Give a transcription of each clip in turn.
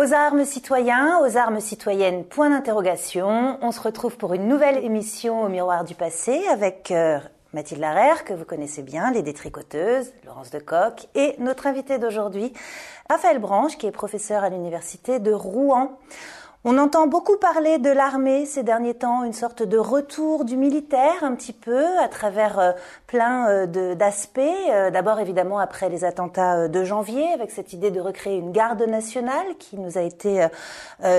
Aux armes citoyens, aux armes citoyennes, point d'interrogation. On se retrouve pour une nouvelle émission au miroir du passé avec euh, Mathilde Larère, que vous connaissez bien, les détricoteuses, Laurence Decoq, et notre invité d'aujourd'hui, Raphaël Branche, qui est professeur à l'université de Rouen. On entend beaucoup parler de l'armée ces derniers temps, une sorte de retour du militaire un petit peu à travers euh, plein euh, d'aspects. Euh, d'abord évidemment après les attentats de janvier avec cette idée de recréer une garde nationale qui nous a été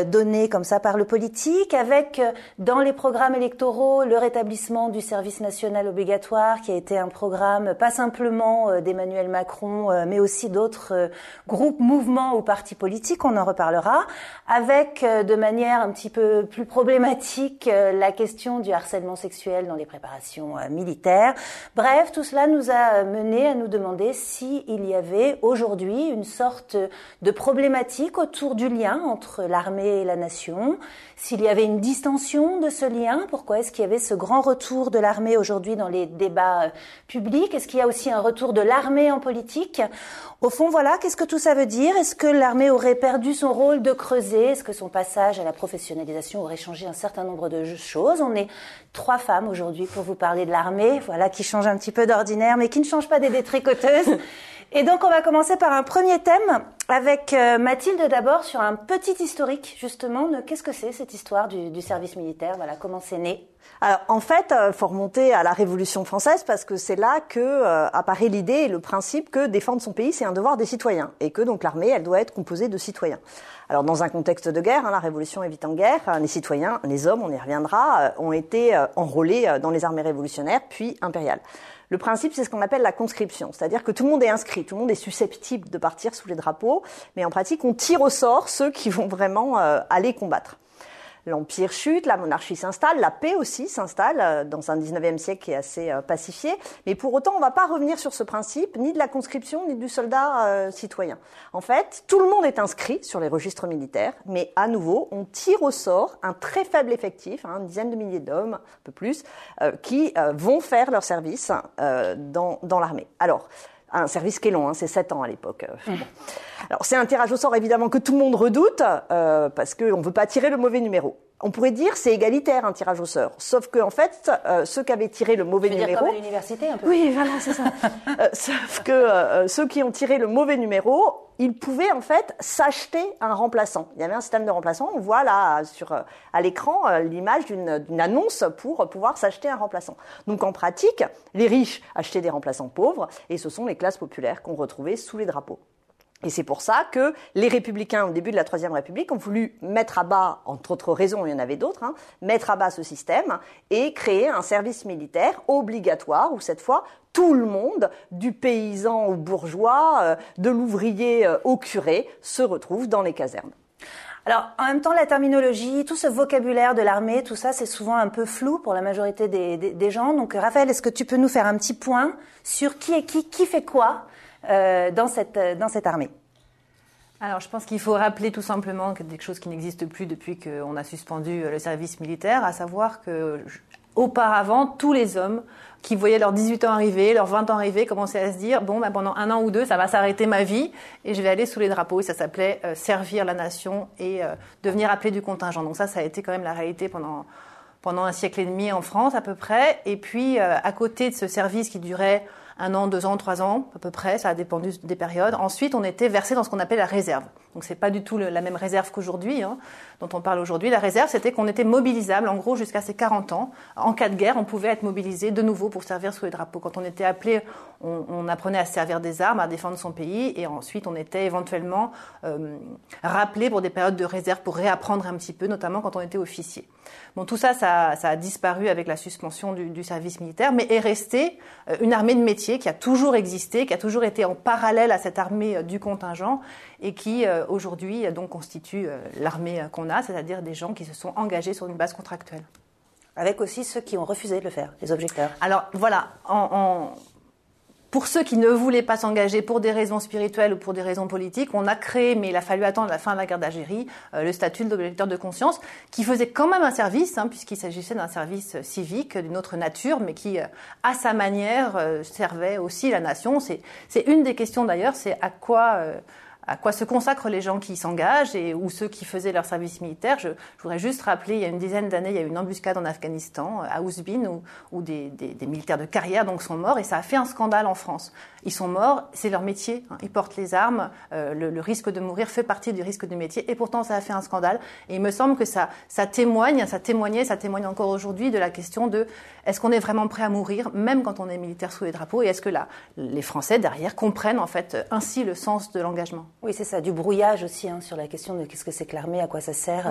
donnée comme ça par le politique, avec dans les programmes électoraux le rétablissement du service national obligatoire qui a été un programme pas simplement d'Emmanuel Macron mais aussi d'autres groupes, mouvements ou partis politiques, on en reparlera, avec de manière un petit peu plus problématique euh, la question du harcèlement sexuel dans les préparations euh, militaires. Bref, tout cela nous a mené à nous demander s'il y avait aujourd'hui une sorte de problématique autour du lien entre l'armée et la nation, s'il y avait une distension de ce lien, pourquoi est-ce qu'il y avait ce grand retour de l'armée aujourd'hui dans les débats euh, publics, est-ce qu'il y a aussi un retour de l'armée en politique? Au fond, voilà, qu'est-ce que tout ça veut dire? Est-ce que l'armée aurait perdu son rôle de creuser? Est-ce que son passage à la professionnalisation aurait changé un certain nombre de choses? On est trois femmes aujourd'hui pour vous parler de l'armée, voilà, qui change un petit peu d'ordinaire, mais qui ne change pas des détricoteuses. Et donc, on va commencer par un premier thème avec euh, Mathilde d'abord sur un petit historique, justement, de qu'est-ce que c'est cette histoire du, service militaire, voilà, comment c'est né. Alors, en fait, il euh, faut remonter à la Révolution française parce que c'est là que euh, apparaît l'idée et le principe que défendre son pays, c'est un devoir des citoyens et que donc l'armée, elle doit être composée de citoyens. Alors dans un contexte de guerre, hein, la révolution est vite en guerre, les citoyens, les hommes, on y reviendra, euh, ont été euh, enrôlés euh, dans les armées révolutionnaires puis impériales. Le principe, c'est ce qu'on appelle la conscription, c'est-à-dire que tout le monde est inscrit, tout le monde est susceptible de partir sous les drapeaux, mais en pratique, on tire au sort ceux qui vont vraiment aller combattre. L'empire chute, la monarchie s'installe, la paix aussi s'installe euh, dans un 19e siècle qui est assez euh, pacifié. Mais pour autant, on ne va pas revenir sur ce principe, ni de la conscription, ni du soldat euh, citoyen. En fait, tout le monde est inscrit sur les registres militaires, mais à nouveau, on tire au sort un très faible effectif, hein, une dizaine de milliers d'hommes, un peu plus, qui vont faire leur service dans, dans l'armée. Alors, un service qui est long, hein, c'est 7 ans à l'époque. Mmh. Alors c'est un tirage au sort évidemment que tout le monde redoute, euh, parce qu'on ne veut pas tirer le mauvais numéro. On pourrait dire c'est égalitaire un tirage au sort, sauf que en fait euh, ceux qui avaient tiré le mauvais numéro, dire comme à l'université un peu. Oui, voilà, c'est ça. euh, sauf que euh, ceux qui ont tiré le mauvais numéro, ils pouvaient en fait s'acheter un remplaçant. Il y avait un système de remplaçant. On voit là sur euh, à l'écran l'image d'une annonce pour pouvoir s'acheter un remplaçant. Donc en pratique, les riches achetaient des remplaçants pauvres, et ce sont les classes populaires qu'on retrouvait sous les drapeaux. Et c'est pour ça que les républicains, au début de la Troisième République, ont voulu mettre à bas, entre autres raisons, il y en avait d'autres, hein, mettre à bas ce système et créer un service militaire obligatoire où cette fois tout le monde, du paysan au bourgeois, euh, de l'ouvrier euh, au curé, se retrouve dans les casernes. Alors, en même temps, la terminologie, tout ce vocabulaire de l'armée, tout ça, c'est souvent un peu flou pour la majorité des, des gens. Donc, Raphaël, est-ce que tu peux nous faire un petit point sur qui est qui, qui fait quoi euh, dans, cette, dans cette armée? Alors, je pense qu'il faut rappeler tout simplement quelque chose qui n'existe plus depuis qu'on a suspendu le service militaire, à savoir que auparavant, tous les hommes qui voyaient leurs 18 ans arriver, leurs 20 ans arriver, commençaient à se dire bon, bah, pendant un an ou deux, ça va s'arrêter ma vie et je vais aller sous les drapeaux. Et ça s'appelait euh, servir la nation et euh, devenir appelé du contingent. Donc ça, ça a été quand même la réalité pendant pendant un siècle et demi en France à peu près. Et puis, à côté de ce service qui durait un an, deux ans, trois ans, à peu près, ça a dépendu des périodes. Ensuite, on était versé dans ce qu'on appelle la réserve. Donc c'est pas du tout la même réserve qu'aujourd'hui, hein, dont on parle aujourd'hui. La réserve, c'était qu'on était mobilisable, en gros, jusqu'à ses 40 ans. En cas de guerre, on pouvait être mobilisé de nouveau pour servir sous les drapeaux. Quand on était appelé, on, apprenait à servir des armes, à défendre son pays, et ensuite on était éventuellement euh, rappelé pour des périodes de réserve pour réapprendre un petit peu, notamment quand on était officier. Bon, tout ça, ça, a disparu avec la suspension du, service militaire, mais est resté euh, une armée de métier qui a toujours existé, qui a toujours été en parallèle à cette armée euh, du contingent et qui euh, aujourd'hui donc constitue l'armée qu'on a, c'est-à-dire des gens qui se sont engagés sur une base contractuelle. Avec aussi ceux qui ont refusé de le faire, les objecteurs. Alors voilà, en pour ceux qui ne voulaient pas s'engager pour des raisons spirituelles ou pour des raisons politiques, on a créé, mais il a fallu attendre la fin de la guerre d'Algérie, euh, le statut d'objecteur de conscience, qui faisait quand même un service, hein, puisqu'il s'agissait d'un service civique d'une autre nature, mais qui, euh, à sa manière, euh, servait aussi la nation. C'est une des questions d'ailleurs, c'est à quoi à quoi se consacrent les gens qui s'engagent et ou ceux qui faisaient leur service militaire. Je, voudrais juste rappeler, il y a une dizaine d'années, il y a eu une embuscade en Afghanistan, à Ouzbin, où, où des, militaires de carrière donc sont morts et ça a fait un scandale en France. Ils sont morts, c'est leur métier, hein. ils portent les armes, euh, le, le, risque de mourir fait partie du risque du métier et pourtant ça a fait un scandale. Et il me semble que ça, ça témoigne, ça témoignait, ça témoigne encore aujourd'hui de la question de est-ce qu'on est vraiment prêt à mourir, même quand on est militaire sous les drapeaux, et est-ce que là, les Français derrière comprennent en fait ainsi le sens de l'engagement? Oui, c'est ça, du brouillage aussi hein, sur la question de qu'est-ce que c'est que l'armée, à quoi ça sert.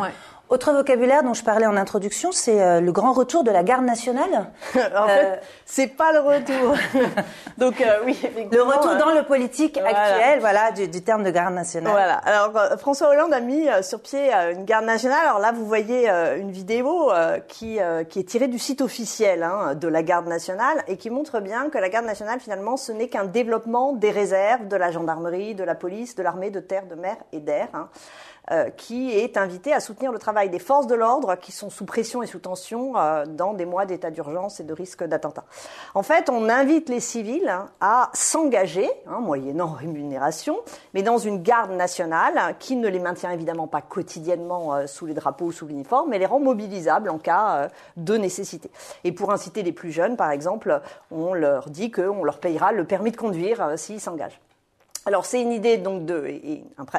Autre vocabulaire dont je parlais en introduction, c'est euh, le grand retour de la garde nationale. en euh, fait, c'est pas le retour. Donc euh, oui, le retour dans le politique actuel, voilà, du, du, terme de garde nationale. Voilà. Alors François Hollande a mis sur pied une garde nationale. Alors là, vous voyez une vidéo qui qui est tirée du site officiel hein, de la garde nationale et qui montre bien que la garde nationale finalement ce n'est qu'un développement des réserves de la gendarmerie, de la police, de l'armée de terre, de mer et d'air. Hein. Euh, qui est invité à soutenir le travail des forces de l'ordre qui sont sous pression et sous tension euh, dans des mois d'état d'urgence et de risque d'attentat. En fait, on invite les civils hein, à s'engager, hein, moyennant rémunération, mais dans une garde nationale qui ne les maintient évidemment pas quotidiennement euh, sous les drapeaux ou sous l'uniforme, mais les rend mobilisables en cas de nécessité. Et pour inciter les plus jeunes, par exemple, on leur dit qu'on leur payera le permis de conduire s'ils s'engagent. Alors c'est une idée donc de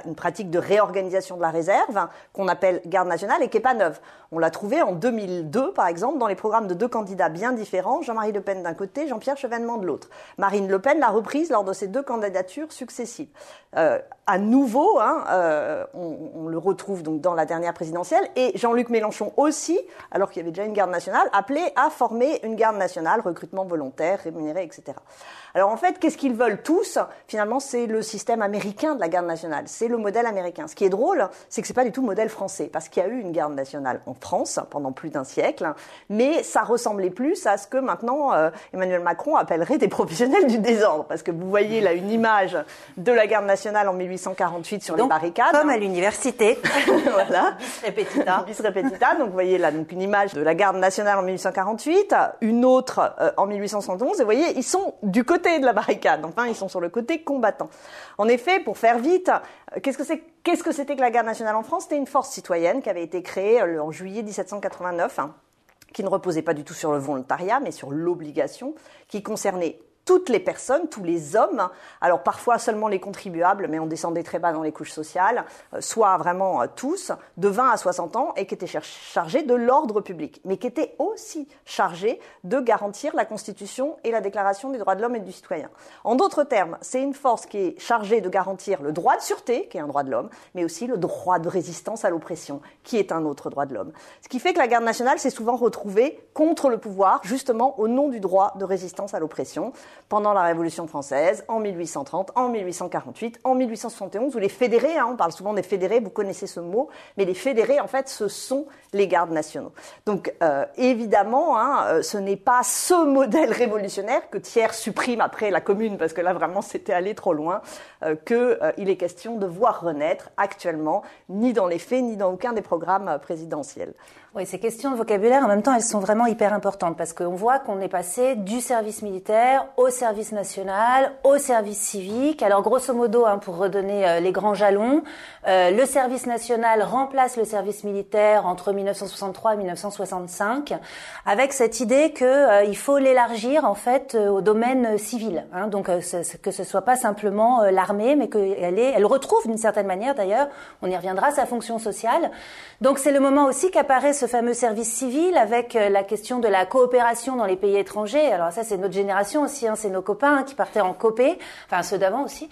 une pratique de réorganisation de la réserve hein, qu'on appelle garde nationale et qui est pas neuve. On l'a trouvée en 2002 par exemple dans les programmes de deux candidats bien différents, Jean-Marie Le Pen d'un côté, Jean-Pierre Chevènement de l'autre. Marine Le Pen l'a reprise lors de ces deux candidatures successives. Euh, à nouveau, hein, euh, on, le retrouve donc dans la dernière présidentielle et Jean-Luc Mélenchon aussi, alors qu'il y avait déjà une garde nationale, appelé à former une garde nationale, recrutement volontaire, rémunéré, etc. Alors en fait, qu'est-ce qu'ils veulent tous? Finalement, c'est le système américain de la garde nationale. C'est le modèle américain. Ce qui est drôle, c'est que c'est pas du tout le modèle français, parce qu'il y a eu une garde nationale France pendant plus d'un siècle, mais ça ressemblait plus à ce que maintenant euh, Emmanuel Macron appellerait des professionnels du désordre, parce que vous voyez là une image de la garde nationale en 1848 sur les barricades, comme à l'université. voilà. Bis repetita. Bis repetita. Donc vous voyez là donc une image de la garde nationale en 1848, une autre euh, en 1871. Et vous voyez, ils sont du côté de la barricade. Enfin, ils sont sur le côté combattant. En effet, pour faire vite, euh, qu'est-ce que c'est Qu'est-ce que c'était que la garde nationale en France? C'était une force citoyenne qui avait été créée en juillet 1789, hein, qui ne reposait pas du tout sur le volontariat, mais sur l'obligation, qui concernait toutes les personnes, tous les hommes, alors parfois seulement les contribuables, mais on descendait très bas dans les couches sociales, euh, soit vraiment euh, tous, de 20 à 60 ans, et qui étaient chargés de l'ordre public, mais qui étaient aussi chargés de garantir la Constitution et la Déclaration des droits de l'homme et du citoyen. En d'autres termes, c'est une force qui est chargée de garantir le droit de sûreté, qui est un droit de l'homme, mais aussi le droit de résistance à l'oppression, qui est un autre droit de l'homme. Ce qui fait que la garde nationale s'est souvent retrouvée contre le pouvoir, justement au nom du droit de résistance à l'oppression pendant la Révolution française, en 1830, en 1848, en 1871, où les fédérés, hein, on parle souvent des fédérés, vous connaissez ce mot, mais les fédérés, en fait, ce sont les gardes nationaux. Donc, euh, évidemment, hein, euh, ce n'est pas ce modèle révolutionnaire que Thiers supprime après la Commune, parce que là, vraiment, c'était allé trop loin, euh, qu'il est question de voir renaître actuellement, ni dans les faits, ni dans aucun des programmes présidentiels. Oui, ces questions de vocabulaire, en même temps, elles sont vraiment hyper importantes parce qu'on voit qu'on est passé du service militaire au service national, au service civique. Alors, grosso modo, hein, pour redonner euh, les grands jalons, euh, le service national remplace le service militaire entre 1963 et 1965, avec cette idée que euh, faut l'élargir en fait au domaine civil. Hein, donc, que ce soit pas simplement l'armée, mais qu'elle elle retrouve d'une certaine manière, d'ailleurs, on y reviendra, sa fonction sociale. Donc, c'est le moment aussi qu'apparaît ce fameux service civil avec euh, la question de la coopération dans les pays étrangers. Alors ça, c'est notre génération aussi, hein, c'est nos copains qui partaient en copé, enfin ceux d'avant aussi,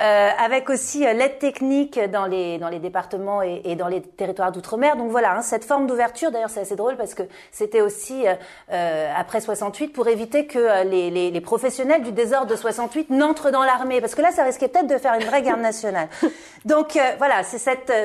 euh, avec aussi euh, l'aide technique dans les départements et, dans les territoires d'outre-mer. Donc voilà, hein, cette forme d'ouverture. D'ailleurs, c'est assez drôle parce que c'était aussi après 68 pour éviter que les, professionnels du désordre de 68 n'entrent dans l'armée, parce que là, ça risquait peut-être de faire une vraie guerre nationale. Donc voilà, c'est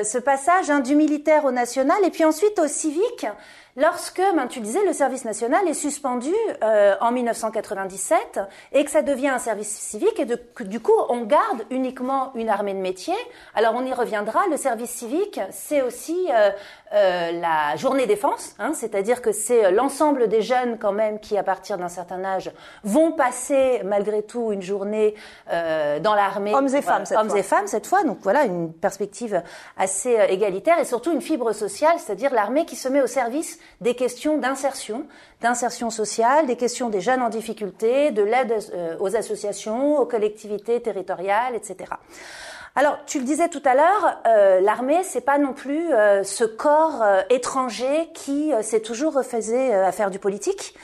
ce passage hein, du militaire au national et puis ensuite au civil níquel lorsque, ben, tu le disais, le service national est suspendu euh, en 1997 et que ça devient un service civique et que du coup on garde uniquement une armée de métier. Alors on y reviendra, le service civique c'est aussi euh, euh, la journée défense, hein, c'est-à-dire que c'est l'ensemble des jeunes quand même qui à partir d'un certain âge vont passer malgré tout une journée dans l'armée. Hommes et femmes cette hommes fois. et femmes cette fois, donc voilà une perspective assez égalitaire et surtout une fibre sociale, c'est-à-dire l'armée qui se met au service des questions d'insertion, d'insertion sociale, des questions des jeunes en difficulté, de l'aide euh, aux associations, aux collectivités territoriales, etc. Alors, tu le disais tout à l'heure, euh, l'armée, c'est pas non plus euh, ce corps euh, étranger qui s'est toujours refusé à faire du politique.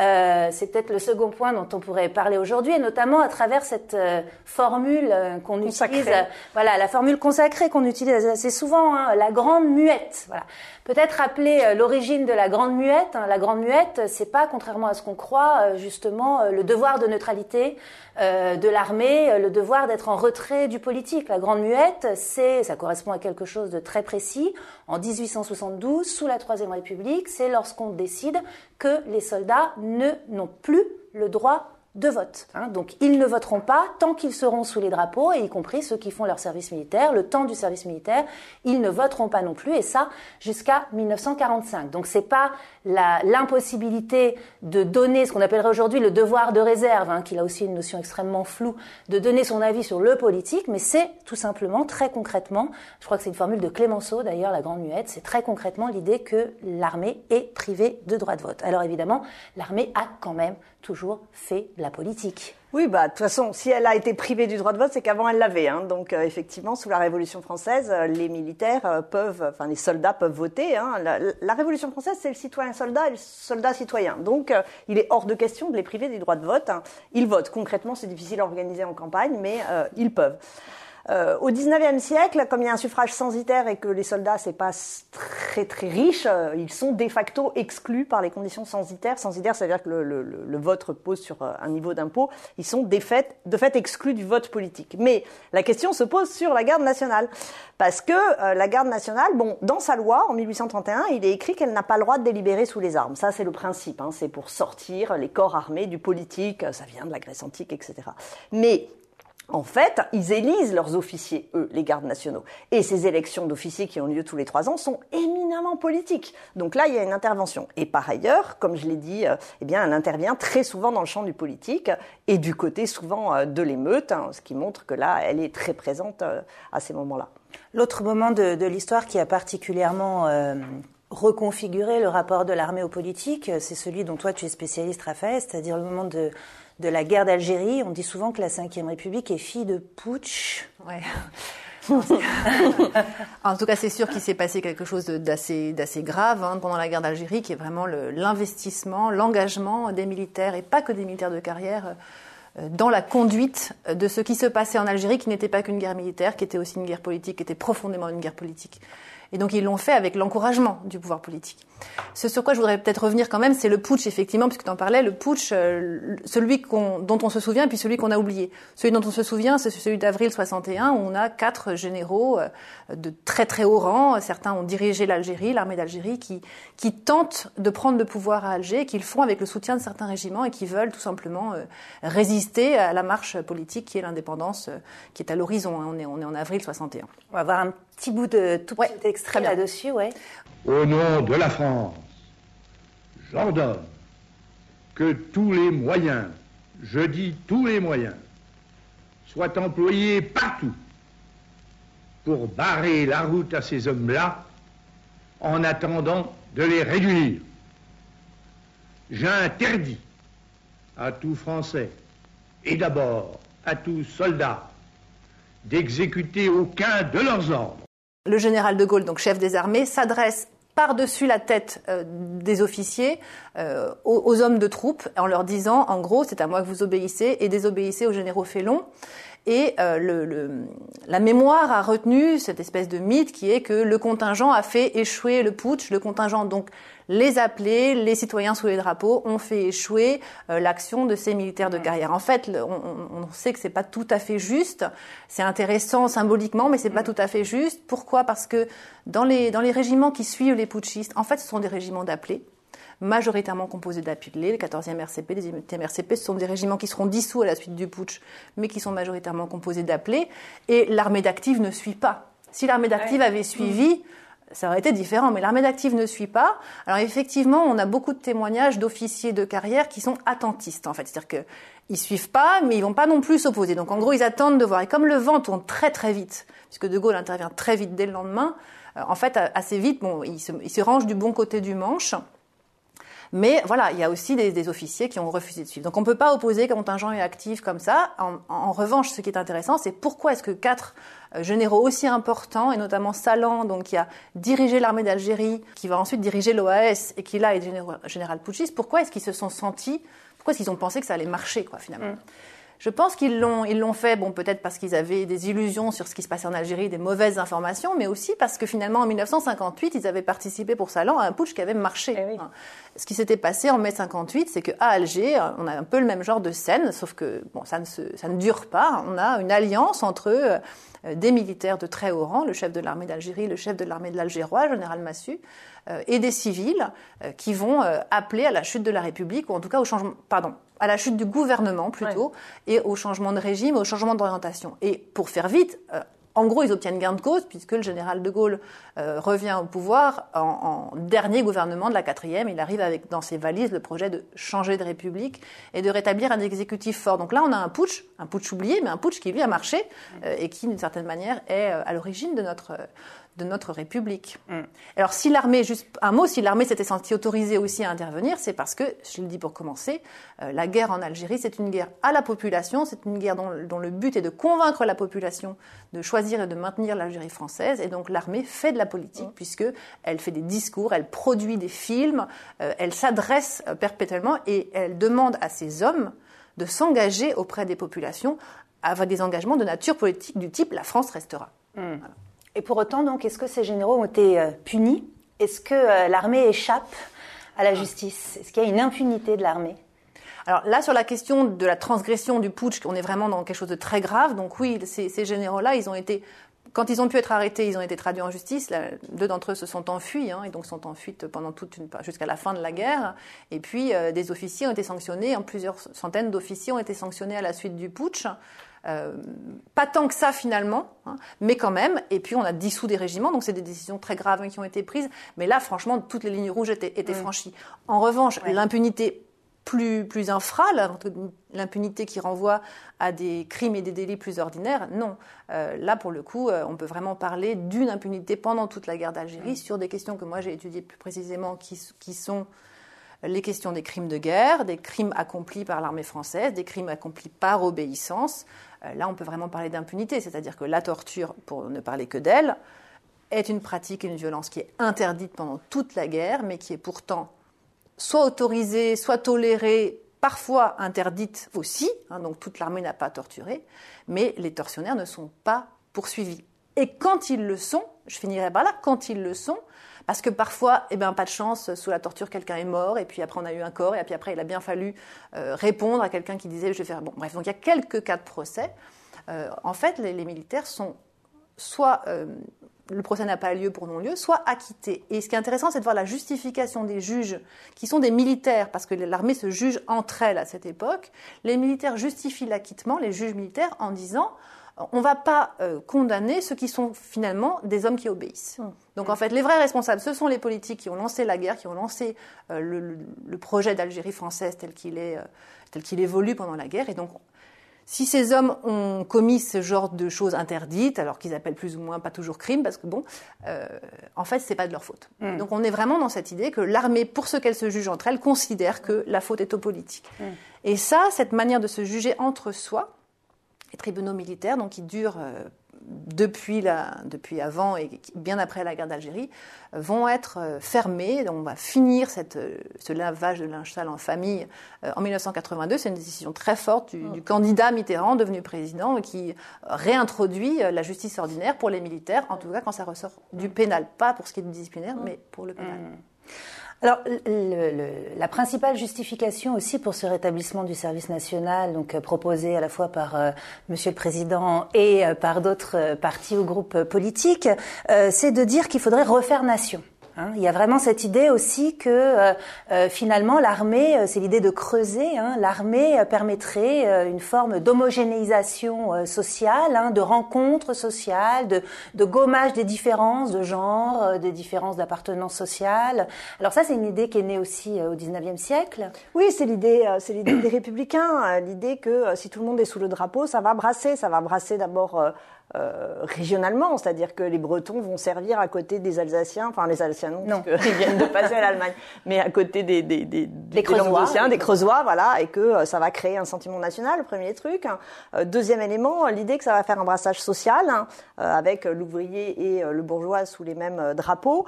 Euh, c'est peut-être le second point dont on pourrait parler aujourd'hui, et notamment à travers cette euh, formule euh, qu'on utilise, voilà, la formule consacrée qu'on utilise assez souvent, hein, la grande muette. Voilà. Peut-être rappeler l'origine de la grande muette. Hein. La grande muette, c'est pas, contrairement à ce qu'on croit, justement, le devoir de neutralité de l'armée, le devoir d'être en retrait du politique. La grande muette, c'est, ça correspond à quelque chose de très précis. En 1872, sous la Troisième République, c'est lorsqu'on décide que les soldats ne n'ont plus le droit de vote. Hein. Donc ils ne voteront pas tant qu'ils seront sous les drapeaux, et y compris ceux qui font leur service militaire, le temps du service militaire, ils ne voteront pas non plus, et ça jusqu'à 1945. Donc c'est pas l'impossibilité de donner ce qu'on appellerait aujourd'hui le devoir de réserve, hein, qui a aussi une notion extrêmement floue, de donner son avis sur le politique, mais c'est tout simplement, très concrètement, je crois que c'est une formule de Clémenceau d'ailleurs, la grande muette, c'est très concrètement l'idée que l'armée est privée de droit de vote. Alors évidemment, l'armée a quand même toujours fait la politique. Oui, bah de toute façon, si elle a été privée du droit de vote, c'est qu'avant elle l'avait. Hein. Donc euh, effectivement, sous la Révolution française, euh, les militaires euh, peuvent, enfin les soldats peuvent voter. Hein. La, la, Révolution française, c'est le citoyen-soldat et le soldat-citoyen. Donc il est hors de question de les priver du droit de vote. Hein. Ils votent. Concrètement, c'est difficile à organiser en campagne, mais ils peuvent. Euh, au XIXe siècle, comme il y a un suffrage censitaire et que les soldats c'est pas très très riche, euh, ils sont de facto exclus par les conditions censitaires. Censitaire, ça veut dire que le, le, le vote repose sur euh, un niveau d'impôt. Ils sont de fait, de fait exclus du vote politique. Mais la question se pose sur la garde nationale, parce que euh, la garde nationale, bon, dans sa loi en 1831, il est écrit qu'elle n'a pas le droit de délibérer sous les armes. Ça, c'est le principe. Hein, c'est pour sortir les corps armés du politique. Ça vient de la Grèce antique, etc. Mais en fait, ils élisent leurs officiers, eux, les gardes nationaux. Et ces élections d'officiers qui ont lieu tous les trois ans sont éminemment politiques. Donc là, il y a une intervention. Et par ailleurs, comme je l'ai dit, euh, eh bien, elle intervient très souvent dans le champ du politique et du côté souvent euh, de l'émeute, hein, ce qui montre que là, elle est très présente euh, à ces moments-là. L'autre moment de, l'histoire qui a particulièrement euh, reconfiguré le rapport de l'armée aux politiques, c'est celui dont toi tu es spécialiste, Raphaël, c'est-à-dire le moment de de la guerre d'Algérie. On dit souvent que la Ve République est fille de putsch. En tout cas, c'est sûr qu'il s'est passé quelque chose d'assez grave hein, pendant la guerre d'Algérie, qui est vraiment l'investissement, l'engagement des militaires, et pas que des militaires de carrière, euh, dans la conduite de ce qui se passait en Algérie, qui n'était pas qu'une guerre militaire, qui était aussi une guerre politique, qui était profondément une guerre politique. Et donc ils l'ont fait avec l'encouragement du pouvoir politique. Ce sur quoi je voudrais peut-être revenir quand même, c'est le putsch, effectivement, puisque tu en parlais, le putsch, euh, celui dont on se souvient, puis celui qu'on a oublié. Celui dont on se souvient, c'est celui d'avril 61, où on a quatre généraux euh, de très très haut rang, certains ont dirigé l'Algérie, l'armée d'Algérie, qui, qui tentent de prendre le pouvoir à Alger, qu'ils font avec le soutien de certains régiments et qui veulent tout simplement euh, résister à la marche politique qui est l'indépendance, qui est à l'horizon. Hein. On, est, on est en avril 61. On va voir un petit bout de tout ouais, petit extrait là-dessus, ouais. Au nom de la France, j'ordonne que tous les moyens, je dis tous les moyens, soient employés partout pour barrer la route à ces hommes-là en attendant de les réduire. J'interdis à tout Français et d'abord à tout soldat d'exécuter aucun de leurs ordres. Le général de Gaulle, donc chef des armées, s'adresse par-dessus la tête euh, des officiers euh, aux, hommes de troupes en leur disant, en gros, c'est à moi que vous obéissez et désobéissez aux généraux félons. Et euh, le, la mémoire a retenu cette espèce de mythe qui est que le contingent a fait échouer le putsch, le contingent donc les appelés, les citoyens sous les drapeaux ont fait échouer euh, l'action de ces militaires de carrière. En fait, on, on sait que c'est pas tout à fait juste. C'est intéressant symboliquement, mais c'est pas tout à fait juste. Pourquoi? Parce que dans les, dans les régiments qui suivent les putschistes, en fait, ce sont des régiments d'appelés majoritairement composés d'appelés. Le 14e RCP, les 18e RCP, ce sont des régiments qui seront dissous à la suite du putsch, mais qui sont majoritairement composés d'appelés. Et l'armée d'active ne suit pas. Si l'armée d'active avait suivi, ça aurait été différent, mais l'armée d'active ne suit pas. Alors effectivement, on a beaucoup de témoignages d'officiers de carrière qui sont attentistes, en fait. C'est-à-dire qu'ils suivent pas, mais ils vont pas non plus s'opposer. Donc en gros, ils attendent de voir. Et comme le vent tourne très très vite, puisque De Gaulle intervient très vite dès le lendemain, euh, en fait, assez vite, bon, il se, il se range du bon côté du manche. Mais voilà, il y a aussi des, des, officiers qui ont refusé de suivre. Donc on ne peut pas opposer contingent et actif comme ça. En, en revanche, ce qui est intéressant, c'est pourquoi est-ce que quatre euh, généraux aussi importants, et notamment Salan, donc qui a dirigé l'armée d'Algérie, qui va ensuite diriger l'OAS et qui là est général, général putschiste, pourquoi est-ce qu'ils se sont sentis, pourquoi est-ce qu'ils ont pensé que ça allait marcher, quoi, finalement? Mm. Je pense qu'ils l'ont, ils l'ont fait, bon, peut-être parce qu'ils avaient des illusions sur ce qui se passait en Algérie, des mauvaises informations, mais aussi parce que finalement, en 1958, ils avaient participé pour Salan à un putsch qui avait marché. Eh oui. Ce qui s'était passé en mai 58, c'est qu'à Alger, on a un peu le même genre de scène, sauf que, bon, ça ne, se, ça ne dure pas. On a une alliance entre euh, des militaires de très haut rang, le chef de l'armée d'Algérie, le chef de l'armée de l'Algérois, général Massu, euh, et des civils euh, qui vont appeler à la chute de la République, ou en tout cas au changement, pardon, à la chute du gouvernement plutôt, et au changement de régime, au changement d'orientation. Et pour faire vite, euh, en gros, ils obtiennent gain de cause puisque le général de Gaulle euh, revient au pouvoir en, en, dernier gouvernement de la quatrième. Il arrive avec dans ses valises le projet de changer de république et de rétablir un exécutif fort. Donc là, on a un putsch, un putsch oublié, mais un putsch qui lui a marché euh, et qui, d'une certaine manière, est à l'origine de notre de notre République. Mm. Alors si l'armée, juste un mot, si l'armée s'était sentie autorisée aussi à intervenir, c'est parce que, je le dis pour commencer, euh, la guerre en Algérie, c'est une guerre à la population, c'est une guerre dont, dont, le but est de convaincre la population de choisir et de maintenir l'Algérie française, et donc l'armée fait de la politique, mm. puisque elle fait des discours, elle produit des films, euh, elle s'adresse euh, perpétuellement et elle demande à ses hommes de s'engager auprès des populations avec des engagements de nature politique du type la France restera. Mm. Voilà. Et pour autant, donc, est-ce que ces généraux ont été euh, punis? Est-ce que euh, l'armée échappe à la justice? Est-ce qu'il y a une impunité de l'armée? Alors là, sur la question de la transgression du putsch, on est vraiment dans quelque chose de très grave. Donc oui, ces, généraux-là, ils ont été quand ils ont pu être arrêtés, ils ont été traduits en justice. Deux d'entre eux se sont enfuis, hein, et donc sont en fuite pendant toute jusqu'à la fin de la guerre. Et puis euh, des officiers ont été sanctionnés, en plusieurs centaines d'officiers ont été sanctionnés à la suite du putsch. Euh, pas tant que ça finalement, hein, mais quand même. Et puis on a dissous des régiments, donc c'est des décisions très graves qui ont été prises. Mais là, franchement, toutes les lignes rouges étaient, étaient mm. franchies. En revanche, ouais. l'impunité plus, plus infra, l'impunité qui renvoie à des crimes et des délits plus ordinaires, non. Euh, là, pour le coup, euh, on peut vraiment parler d'une impunité pendant toute la guerre d'Algérie mm. sur des questions que moi j'ai étudiées plus précisément, qui, qui sont les questions des crimes de guerre, des crimes accomplis par l'armée française, des crimes accomplis par obéissance. Euh, là, on peut vraiment parler d'impunité, c'est-à-dire que la torture, pour ne parler que d'elle, est une pratique et une violence qui est interdite pendant toute la guerre, mais qui est pourtant soit autorisée, soit tolérée, parfois interdite aussi. Hein, donc toute l'armée n'a pas torturé, mais les tortionnaires ne sont pas poursuivis. Et quand ils le sont, je finirai par là, quand ils le sont, parce que parfois, eh ben, pas de chance, sous la torture, quelqu'un est mort, et puis après on a eu un corps, et puis après il a bien fallu euh, répondre à quelqu'un qui disait je vais faire. Bon, bref, donc il y a quelques cas de procès. Euh, en fait, les, militaires sont soit euh, le procès n'a pas lieu pour non-lieu, soit acquittés. Et ce qui est intéressant, c'est de voir la justification des juges, qui sont des militaires, parce que l'armée se juge entre elles à cette époque. Les militaires justifient l'acquittement, les juges militaires, en disant on ne va pas euh, condamner ceux qui sont finalement des hommes qui obéissent. Mmh. Donc en fait, les vrais responsables, ce sont les politiques qui ont lancé la guerre, qui ont lancé euh, le, projet d'Algérie française tel qu'il est, euh, tel qu'il évolue pendant la guerre. Et donc, si ces hommes ont commis ce genre de choses interdites, alors qu'ils appellent plus ou moins pas toujours crime, parce que bon, en fait, c'est pas de leur faute. Mmh. Donc on est vraiment dans cette idée que l'armée, pour ce qu'elle se juge entre elles, considère que la faute est aux politiques. Mmh. Et ça, cette manière de se juger entre soi, les tribunaux militaires, donc qui durent euh, depuis, la, depuis avant et bien après la guerre d'Algérie, vont être fermées. Donc on va finir cette, ce lavage de linge sale en famille en 1982. C'est une décision très forte du, du, candidat Mitterrand devenu président qui réintroduit la justice ordinaire pour les militaires, en tout cas quand ça ressort du pénal, pas pour ce qui est du disciplinaire, mais pour le pénal. Mmh. Alors, le, la principale justification aussi pour ce rétablissement du service national, donc euh, proposé à la fois par euh, Monsieur le Président et euh, par d'autres partis ou groupes politiques, c'est de dire qu'il faudrait refaire nation. Hein, il y a vraiment cette idée aussi que euh, euh, finalement l'armée, euh, c'est l'idée de creuser, hein, l'armée permettrait une forme d'homogénéisation sociale, hein, de rencontre sociale, de, de, gommage des différences de genre, des différences d'appartenance sociale. Alors ça, c'est une idée qui est née aussi au XIXe siècle. Oui, c'est l'idée, c'est l'idée des républicains, l'idée que si tout le monde est sous le drapeau, ça va brasser, ça va brasser d'abord euh, régionalement, c'est-à-dire que les Bretons vont servir à côté des Alsaciens, enfin les Alsaciens non, non. parce qu'ils viennent de passer à l'Allemagne, mais à côté des des des, des Creusois, des Creusois, voilà, et que euh, ça va créer un sentiment national, le premier truc. Euh, deuxième élément, l'idée que ça va faire un brassage social hein, avec l'ouvrier et le bourgeois sous les mêmes drapeaux.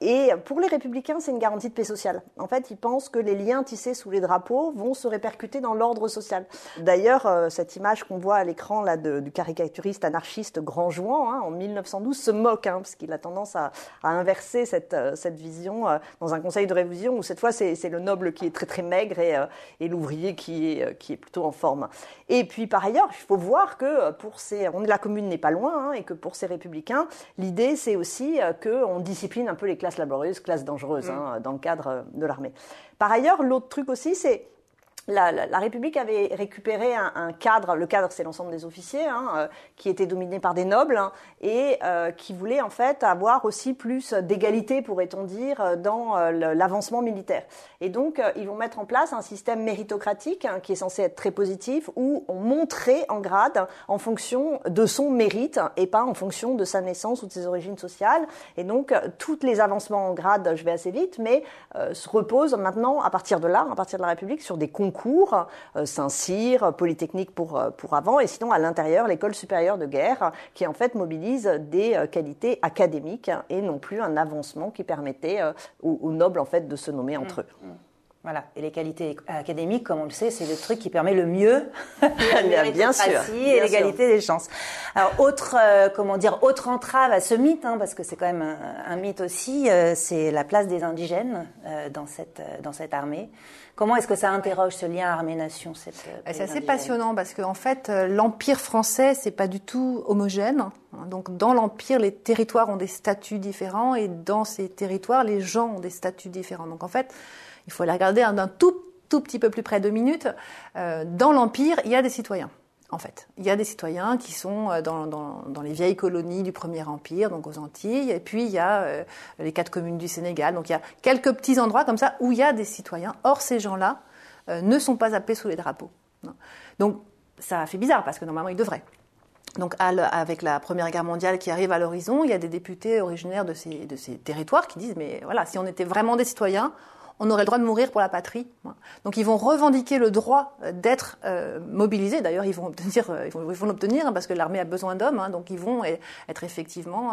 et pour les républicains, c'est une garantie de paix sociale. En fait, ils pensent que les liens tissés sous les drapeaux vont se répercuter dans l'ordre social. D'ailleurs, cette image qu'on voit à l'écran là de, du caricaturiste anarchiste grand jouant, hein, en 1912, se moque, hein, parce qu'il a tendance à, inverser cette, euh, cette vision euh, dans un conseil de révision où cette fois c'est le noble qui est très très maigre et, euh, et l'ouvrier qui est, qui est plutôt en forme. Et puis par ailleurs, il faut voir que pour ces, on, la commune n'est pas loin, hein, et que pour ces républicains, l'idée c'est aussi qu'on discipline un peu les classes laborieuses, classes dangereuses, mmh. dans le cadre de l'armée. Par ailleurs, l'autre truc aussi, c'est la, République avait récupéré un, cadre, le cadre c'est l'ensemble des officiers, hein, euh, qui était dominé par des nobles hein, et euh, qui voulait en fait avoir aussi plus d'égalité, pourrait-on dire, dans euh, l'avancement militaire. Et donc ils vont mettre en place un système méritocratique hein, qui est censé être très positif, où on monterait en grade en fonction de son mérite et pas en fonction de sa naissance ou de ses origines sociales. Et donc tous les avancements en grade, je vais assez vite, mais se reposent maintenant à partir de là, à partir de la République, sur des concours, euh, Saint-Cyr, Polytechnique pour, euh, pour avant, et sinon à l'intérieur, l'école supérieure de guerre, qui en fait mobilise des euh, qualités académiques et non plus un avancement qui permettait aux, nobles en fait de se nommer entre eux. Mmh, mmh. Voilà. Et les qualités académiques, comme on le sait, c'est le truc qui permet le mieux la bien sûr, et l'égalité des chances. Alors, autre, comment dire, autre entrave à ce mythe, hein, parce que c'est quand même un, un mythe aussi, c'est la place des indigènes dans cette dans cette armée. Comment est-ce que ça interroge ce lien armée-nation euh, C'est assez passionnant parce qu'en en fait, euh, l'empire français, c'est pas du tout homogène. Donc, dans l'empire, les territoires ont des statuts différents et dans ces territoires, les gens ont des statuts différents. Donc, en fait, il faut aller regarder d'un tout, tout petit peu plus près, deux minutes. Euh, dans l'empire, il y a des citoyens en fait. Il y a des citoyens qui sont euh, dans, les vieilles colonies du Premier Empire, donc aux Antilles, et puis il y a euh, les quatre communes du Sénégal. Donc il y a quelques petits endroits comme ça où il y a des citoyens. Or, ces gens-là euh, ne sont pas appelés sous les drapeaux. Donc ça fait bizarre parce que normalement ils devraient. Donc avec la Première Guerre mondiale qui arrive à l'horizon, il y a des députés originaires de ces territoires qui disent mais voilà, si on était vraiment des citoyens, on aurait le droit de mourir pour la patrie. Donc ils vont revendiquer le droit euh, d'être euh, mobilisés. D'ailleurs, ils vont obtenir, euh, ils vont, l'obtenir hein, parce que l'armée a besoin d'hommes, hein. donc ils vont être effectivement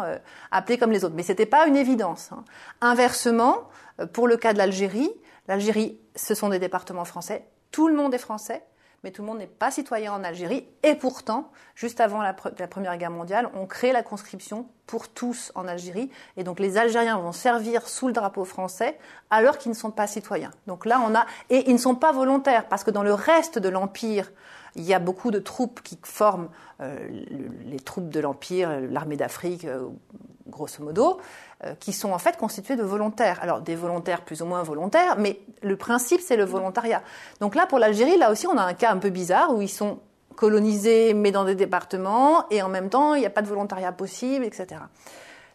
appelés comme les autres. Mais c'était pas une évidence. Hein. Inversement, pour le cas de l'Algérie, l'Algérie, ce sont des départements français. Tout le monde est français mais tout le monde n'est pas citoyen en Algérie. Et pourtant, juste avant la, Première Guerre mondiale, on crée la conscription pour tous en Algérie. Et donc les Algériens vont servir sous le drapeau français alors qu'ils ne sont pas citoyens. Donc là, on a... Et ils ne sont pas volontaires, parce que dans le reste de l'Empire, il y a beaucoup de troupes qui forment euh, les troupes de l'Empire, l'armée d'Afrique, euh, grosso modo, qui sont en fait constituées de volontaires. Alors des volontaires plus ou moins volontaires, mais le principe c'est le volontariat. Donc là, pour l'Algérie, là aussi, on a un cas un peu bizarre où ils sont colonisés mais dans des départements et en même temps, il n'y a pas de volontariat possible, etc.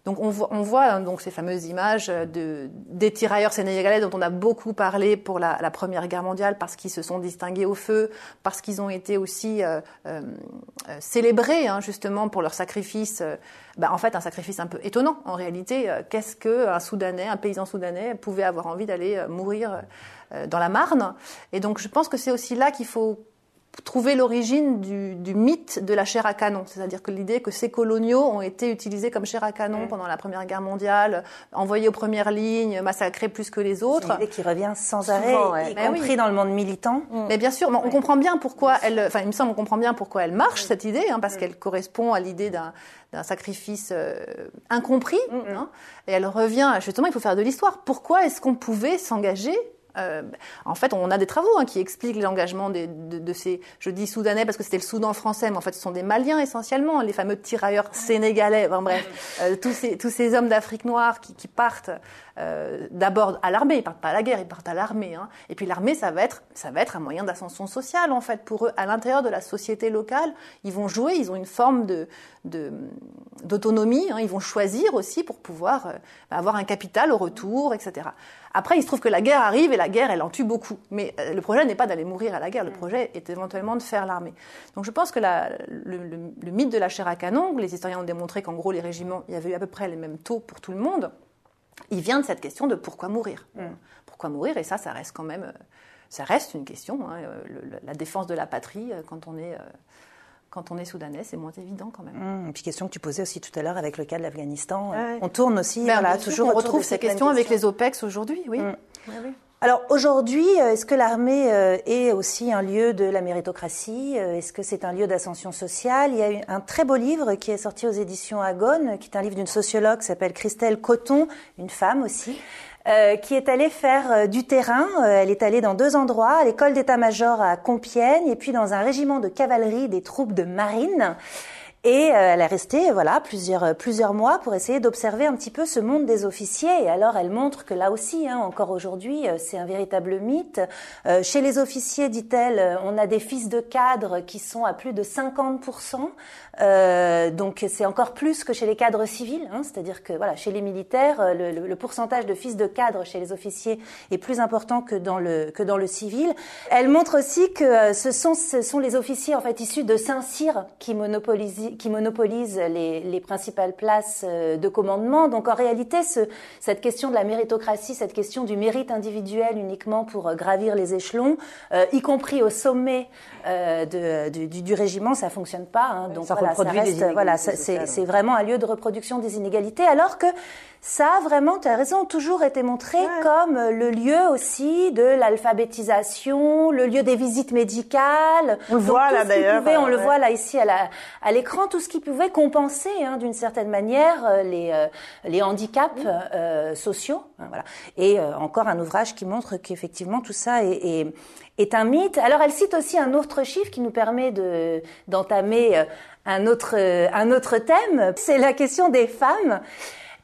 Donc on voit, hein, donc ces fameuses images de, des tirailleurs sénégalais dont on a beaucoup parlé pour la, Première Guerre mondiale parce qu'ils se sont distingués au feu, parce qu'ils ont été aussi euh, euh, célébrés hein, justement pour leur sacrifice. Euh, bah, en fait, un sacrifice un peu étonnant en réalité. Euh, qu'est-ce qu'un Soudanais, un paysan soudanais pouvait avoir envie d'aller mourir dans la Marne? Et donc je pense que c'est aussi là qu'il faut trouver l'origine du, du, mythe de la chair à canon, c'est-à-dire que l'idée que ces coloniaux ont été utilisés comme chair à canon pendant la Première Guerre mondiale, envoyés aux premières lignes, massacrés plus que les autres. C'est une idée qui revient sans arrêt, y compris dans le monde militant. Mm. Mais bien sûr, on comprend bien pourquoi elle, enfin il me semble, on comprend bien pourquoi elle marche cette idée, hein, parce qu'elle correspond à l'idée d'un d'un sacrifice euh, incompris. Hein, et elle revient, justement, il faut faire de l'histoire. Pourquoi est-ce qu'on pouvait s'engager euh, en fait, on a des travaux hein, qui expliquent l'engagement de, de, ces, je dis soudanais parce que c'était le Soudan français, mais en fait, ce sont des Maliens essentiellement, les fameux tirailleurs sénégalais. Enfin, bref, euh, tous ces tous ces hommes d'Afrique noire qui, qui partent euh, d'abord à l'armée, ils partent pas à la guerre, ils partent à l'armée. Hein. Et puis l'armée, ça va être ça va être un moyen d'ascension sociale en fait pour eux à l'intérieur de la société locale. Ils vont jouer, ils ont une forme de d'autonomie. Hein, ils vont choisir aussi pour pouvoir euh, avoir un capital au retour, etc. Après, il se trouve que la guerre arrive et la guerre, elle en tue beaucoup. Mais euh, le projet n'est pas d'aller mourir à la guerre, le mm. projet est éventuellement de faire l'armée. Donc je pense que la, le, le, mythe de la chair à canon, les historiens ont démontré qu'en gros les régiments, il y avait eu à peu près les mêmes taux pour tout le monde, il vient de cette question de pourquoi mourir. Mm. Pourquoi mourir? Et ça, ça reste quand même, euh, ça reste une question. Hein, la défense de la patrie quand on est quand on est soudanais, c'est moins évident quand même. Mmh, puis question que tu posais aussi tout à l'heure avec le cas de l'Afghanistan. On tourne aussi, ben, voilà, toujours. On retrouve ces questions avec les OPEX aujourd'hui, oui. Mmh. oui. Alors aujourd'hui, euh, est-ce que l'armée euh, est aussi un lieu de la méritocratie euh, Est-ce que c'est un lieu d'ascension sociale? Il y a un très beau livre qui est sorti aux éditions Agone, qui est un livre d'une sociologue qui s'appelle Christelle Coton, une femme aussi, euh, qui est allée faire euh, du terrain. Euh, elle est allée dans deux endroits, à l'école d'état-major à Compiègne et puis dans un régiment de cavalerie des troupes de marine. Et elle est restée voilà plusieurs plusieurs mois pour essayer d'observer un petit peu ce monde des officiers. Et alors elle montre que là aussi, hein, encore aujourd'hui, c'est un véritable mythe. chez les officiers, dit-elle, on a des fils de cadres qui sont à plus de 50 euh, donc c'est encore plus que chez les cadres civils, hein, c'est-à-dire que voilà, chez les militaires, euh, le, le, pourcentage de fils de cadres chez les officiers est plus important que dans le que dans le civil. Elle montre aussi que euh, ce sont ce sont les officiers en fait issus de Saint-Cyr qui monopolisent qui monopolisent les, les principales places euh, de commandement. Donc en réalité, ce, cette question de la méritocratie, cette question du mérite individuel uniquement pour gravir les échelons, euh, y compris au sommet euh, de, du, du, régiment, ça fonctionne pas. Hein. Donc voilà, c'est vraiment un lieu de reproduction des inégalités, alors que ça a vraiment, tu as raison, toujours été montré comme le lieu aussi de l'alphabétisation, le lieu des visites médicales. On le voit là d'ailleurs. On le voit là ici à l'écran, tout ce qui pouvait compenser hein, d'une certaine manière euh, les, euh, les handicaps euh, sociaux. Hein, voilà. Et encore un ouvrage qui montre qu'effectivement tout ça est, est, est, un mythe. Alors elle cite aussi un autre chiffre qui nous permet de d'entamer un autre, un autre thème, c'est la question des femmes.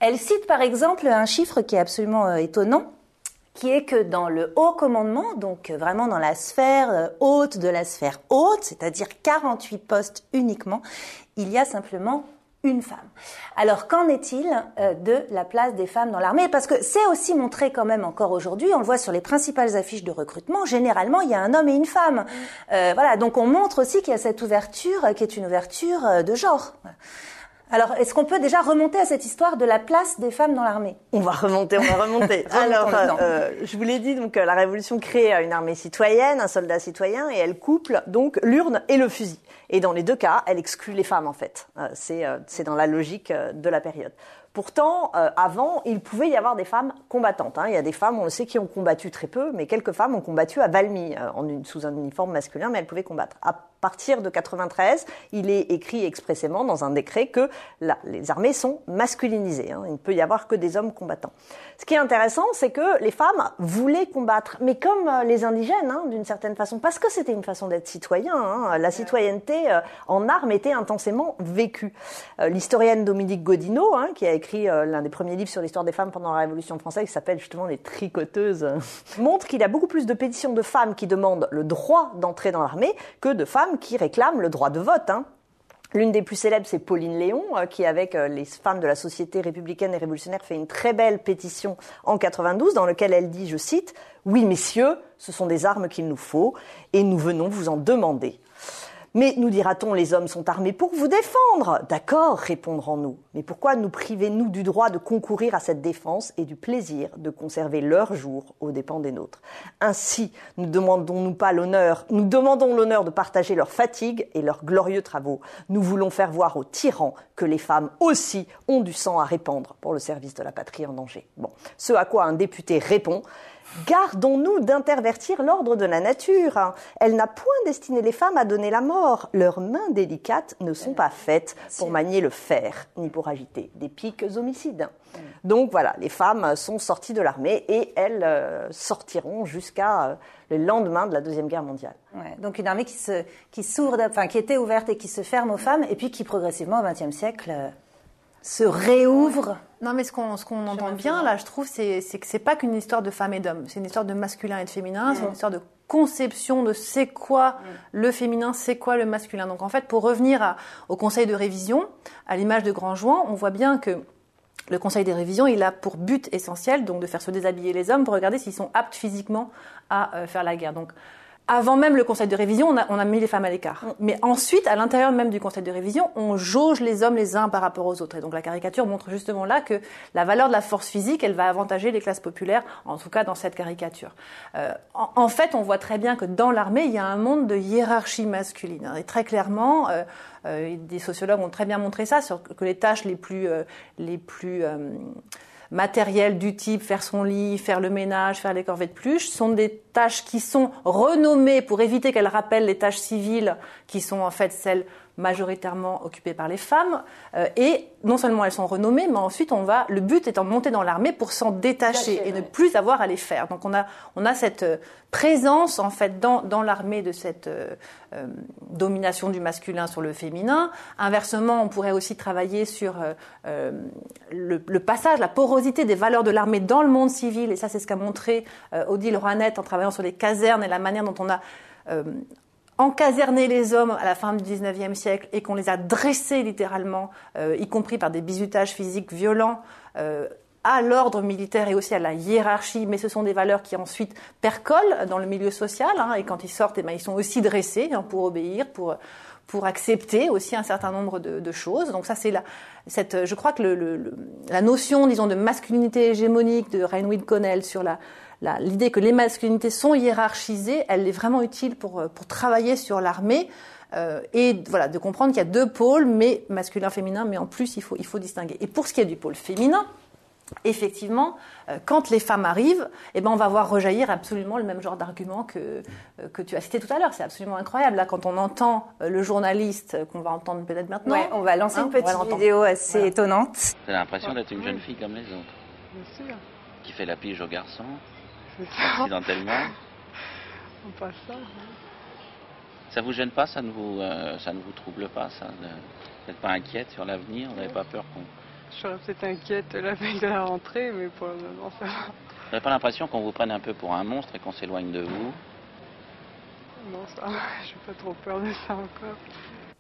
Elle cite par exemple un chiffre qui est absolument euh, étonnant, qui est que dans le haut commandement, donc euh, vraiment dans la sphère euh, haute de la sphère haute, c'est-à-dire 48 postes uniquement, il y a simplement une femme. Alors qu'en est-il de la place des femmes dans l'armée? Parce que c'est aussi montré quand même encore aujourd'hui, on le voit sur les principales affiches de recrutement, généralement il y a un homme et une femme. voilà, donc on montre aussi qu'il y a cette ouverture qui est une ouverture de genre. Alors, est-ce qu'on peut déjà remonter à cette histoire de la place des femmes dans l'armée? On va remonter, on va remonter. Alors, euh, je vous l'ai dit, donc euh, la Révolution crée une armée citoyenne, un soldat citoyen, et elle couple donc l'urne et le fusil. Et dans les deux cas, elle exclut les femmes en fait. Euh, c'est c'est dans la logique de la période. Pourtant, avant, il pouvait y avoir des femmes combattantes. Hein. Il y a des femmes, on le sait, qui ont combattu très peu, mais quelques femmes ont combattu à Valmy, sous un uniforme masculin, mais elles pouvaient combattre partir de 93, il est écrit expressément dans un décret que les armées sont masculinisées. Hein. Il ne peut y avoir que des hommes combattants. Ce qui est intéressant, c'est que les femmes voulaient combattre, mais comme euh, les indigènes, hein, d'une certaine façon, parce que c'était une façon d'être citoyen. La citoyenneté euh, en armes était intensément vécue. Euh, l'historienne Dominique Godineau, qui a écrit l'un des premiers livres sur l'histoire des femmes pendant la Révolution française, qui s'appelle justement Les Tricoteuses, montre qu'il y a beaucoup plus de pétitions de femmes qui demandent le droit d'entrer dans l'armée que de femmes qui réclament le droit de vote. Hein. L'une des plus célèbres, c'est Pauline Léon, euh, qui, avec euh, les femmes de la Société républicaine et révolutionnaire, fait une très belle pétition en 92 dans laquelle elle dit, je cite, Oui, messieurs, ce sont des armes qu'il nous faut et nous venons vous en demander. Mais nous dira-t-on, les hommes sont armés pour vous défendre? D'accord, répondrons-nous. Mais pourquoi nous privez-nous du droit de concourir à cette défense et du plaisir de conserver leur jour aux dépens des nôtres? Ainsi, nous demandons-nous pas l'honneur, nous demandons l'honneur de partager leurs fatigues et leurs glorieux travaux. Nous voulons faire voir aux tyrans que les femmes aussi ont du sang à répandre pour le service de la patrie en danger. Bon, ce à quoi un député répond Gardons-nous d'intervertir l'ordre de la nature. Elle n'a point destiné les femmes à donner la mort. Leurs mains délicates ne sont pas faites pour manier le fer, ni pour agiter des piques homicides. Donc voilà, les femmes sont sorties de l'armée et elles euh, sortiront jusqu'à euh, le lendemain de la Deuxième Guerre mondiale. donc une armée qui, se, qui s'ouvre, enfin qui était ouverte et qui se ferme aux femmes, et puis qui progressivement au XXe siècle euh, se réouvre. Non, mais ce qu'on entend bien là, je trouve, c'est que c'est pas qu'une histoire de femmes et d'hommes. C'est une histoire de masculin et de féminin. C'est une histoire de conception de c'est quoi le féminin, c'est quoi le masculin. Donc en fait, pour revenir à- au conseil de révision, à l'image de Grand Juin, on voit bien que le conseil des révisions, il a pour but essentiel donc de faire se déshabiller les hommes pour regarder s'ils sont aptes physiquement à euh, faire la guerre. Donc avant même le conseil de révision, on a, on a mis les femmes à l'écart. Mais ensuite, à l'intérieur même du conseil de révision, on jauge les hommes les uns par rapport aux autres. Et donc la caricature montre justement là que la valeur de la force physique, elle va avantager les classes populaires, en tout cas dans cette caricature. Euh, en, en fait, on voit très bien que dans l'armée, il y a un monde de hiérarchie masculine. Et très clairement, euh, euh, des sociologues ont très bien montré ça, sur que les tâches les plus, euh, les plus euh, matérielles du type faire son lit, faire le ménage, faire les corvées de pluche, sont des tâches qui sont renommées pour éviter qu'elles rappellent les tâches civiles qui sont en fait celles majoritairement occupées par les femmes. Euh, et non seulement elles sont renommées, mais ensuite on va, le but étant de monter dans l'armée pour s'en détacher et ne plus avoir à les faire. Donc on a, on a cette euh, présence en fait dans, dans l'armée de cette euh, euh, domination du masculin sur le féminin. Inversement, on pourrait aussi travailler sur le, le passage, la porosité des valeurs de l'armée dans le monde civil. Et ça, c'est ce qu'a montré Odile Roanette en travaillant sur les casernes et la manière dont on a euh, encaserné les hommes à la fin du 19e siècle et qu'on les a dressés littéralement, euh, y compris par des bizutages physiques violents, euh, à l'ordre militaire et aussi à la hiérarchie, mais ce sont des valeurs qui ensuite percolent dans le milieu social, hein, et quand ils sortent, eh ben, ils sont aussi dressés hein, pour obéir, pour, pour accepter aussi un certain nombre de, choses. Donc ça, c'est la, cette, je crois que la notion, disons, de masculinité hégémonique de Reinwid Connell sur la- l'idée que les masculinités sont hiérarchisées, elle est vraiment utile pour, euh, pour travailler sur l'armée. euh, et voilà, de comprendre qu'il y a deux pôles, mais masculin, féminin, mais en plus, il faut, il faut distinguer. Et pour ce qui est du pôle féminin, effectivement, euh, quand les femmes arrivent, eh ben, on va voir rejaillir absolument le même genre d'argument que, euh, que tu as cité tout à l'heure. C'est absolument incroyable. Là, quand on entend euh, le journaliste euh, qu'on va entendre peut-être maintenant, Ouais, on va lancer hein, une petite vidéo assez Voilà. étonnante. T'as l'impression d'être une jeune fille comme les autres, Bien sûr, qui fait la pige aux garçons. Accidentellement. On passe ça. Ça vous gêne pas, ça ne vous, euh, ça ne vous trouble pas, ça Vous n'êtes pas inquiète sur l'avenir Vous n'avez pas peur qu'on... Je serais peut-être inquiète la veille de la rentrée, mais pour le moment, ça va. Vous n'avez pas l'impression qu'on vous prenne un peu pour un monstre et qu'on s'éloigne de vous? Non, ça va. J'ai pas trop peur de ça encore.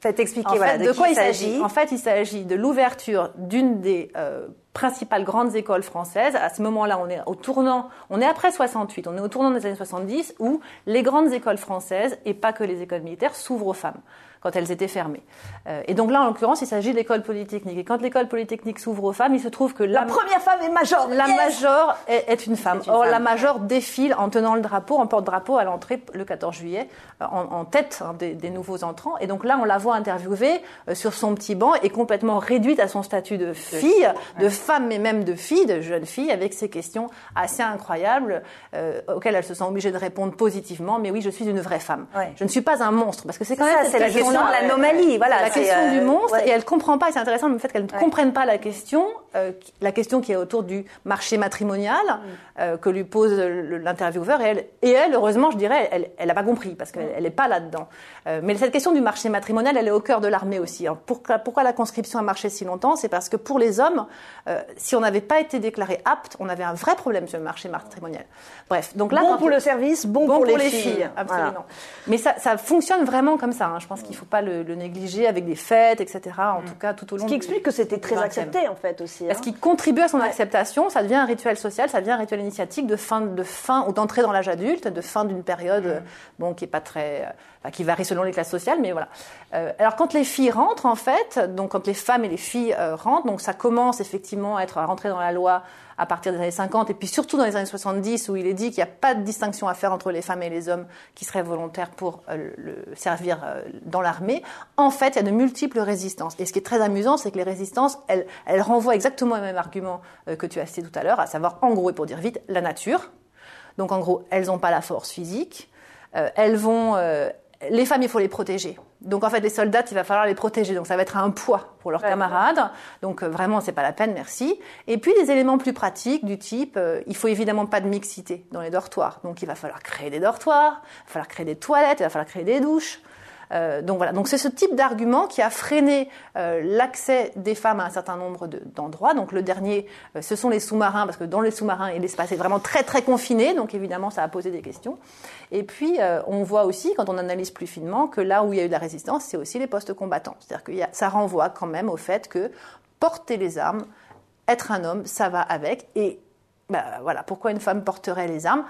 Faites expliquer En voilà, fait, de, quoi il il s'agit En fait, il s'agit de l'ouverture d'une des euh, principales grandes écoles françaises. À ce moment-là, on est au tournant, on est après 68, on est au tournant des années 70 où les grandes écoles françaises et pas que les écoles militaires s'ouvrent aux femmes quand elles étaient fermées. Euh, et donc là, en l'occurrence, il s'agit de l'école polytechnique. Et quand l'école polytechnique s'ouvre aux femmes, il se trouve que La première femme est major. la Yes major est, est une femme. Une Or, femme. la major défile en tenant le drapeau, en porte-drapeau à l'entrée le 14 juillet, euh, en, en tête hein, des, des nouveaux entrants. Et donc là, on la voit interviewée euh, sur son petit banc et complètement réduite à son statut de fille, de femme, mais même de fille, de jeune fille, avec ces questions assez incroyables euh, auxquelles elle se sent obligée de répondre positivement. Mais oui, je suis une vraie femme. Ouais. Je ne suis pas un monstre, parce que c'est quand Ça, même cette la question question-là. l'anomalie. Voilà, la question euh, du monstre ouais. et elle comprend pas. et C'est intéressant le fait qu'elle ne Ouais. comprenne pas la question, euh, la question qui est autour du marché matrimonial Mm. euh, que lui pose l'intervieweur. Et elle, et elle, heureusement, je dirais, elle, elle n'a pas compris parce qu'elle elle n'est pas là-dedans. Euh, mais cette question du marché matrimonial, elle est au cœur de l'armée aussi. hein. Pourquoi, pourquoi la conscription a marché si longtemps? C'est parce que pour les hommes, euh, si on n'avait pas été déclaré apte, on avait un vrai problème sur le marché matrimonial. Bref, donc là, Bon pour le service, bon, bon pour, les, filles. absolument. Voilà. Mais ça, ça fonctionne vraiment comme ça. hein. Je pense qu'il faut pas le, le négliger avec des fêtes, etc. En tout cas, tout au long Ce qui du- explique que c'était très 20e. accepté en fait aussi. aussi. Parce hein. qu'il contribue à son acceptation, ça devient un rituel social, ça devient un rituel initiatique de fin, de fin ou d'entrée dans l'âge adulte, de fin d'une période, euh, bon, qui est pas très, euh, enfin, qui varie selon les classes sociales, mais voilà. Euh, alors quand les filles rentrent, en fait, donc quand les femmes et les filles euh, rentrent, donc ça commence effectivement à être à rentrer dans la loi à partir des années 50 et puis surtout dans les années 70 où il est dit qu'il n'y a pas de distinction à faire entre les femmes et les hommes qui seraient volontaires pour euh, le servir euh, dans l'armée. En fait, il y a de multiples résistances. Et ce qui est très amusant, c'est que les résistances, elles, elles renvoient exactement au même argument euh, que tu as cité tout à l'heure, à savoir, en gros, et pour dire vite, la nature. Donc en gros, elles n'ont pas la force physique. Elles vont, les femmes, il faut les protéger. Donc en fait, les soldats, il va falloir les protéger. Donc ça va être un poids pour leurs camarades. Donc euh, vraiment, c'est pas la peine, merci. Et puis des éléments plus pratiques du type, euh, il faut évidemment pas de mixité dans les dortoirs. Donc il va falloir créer des dortoirs, il va falloir créer des toilettes, il va falloir créer des douches. Euh, donc voilà, donc c'est ce type d'argument qui a freiné euh, l'accès des femmes à un certain nombre de- d'endroits. donc le dernier, euh, ce sont les sous-marins, parce que dans les sous-marins, l'espace est vraiment très très confiné, donc évidemment ça a posé des questions. Et puis on voit aussi, quand on analyse plus finement, que là où il y a eu de la résistance, c'est aussi les postes combattants. C'est-à-dire que ça renvoie quand même au fait que porter les armes, être un homme, ça va avec. Et bah, voilà, pourquoi une femme porterait les armes?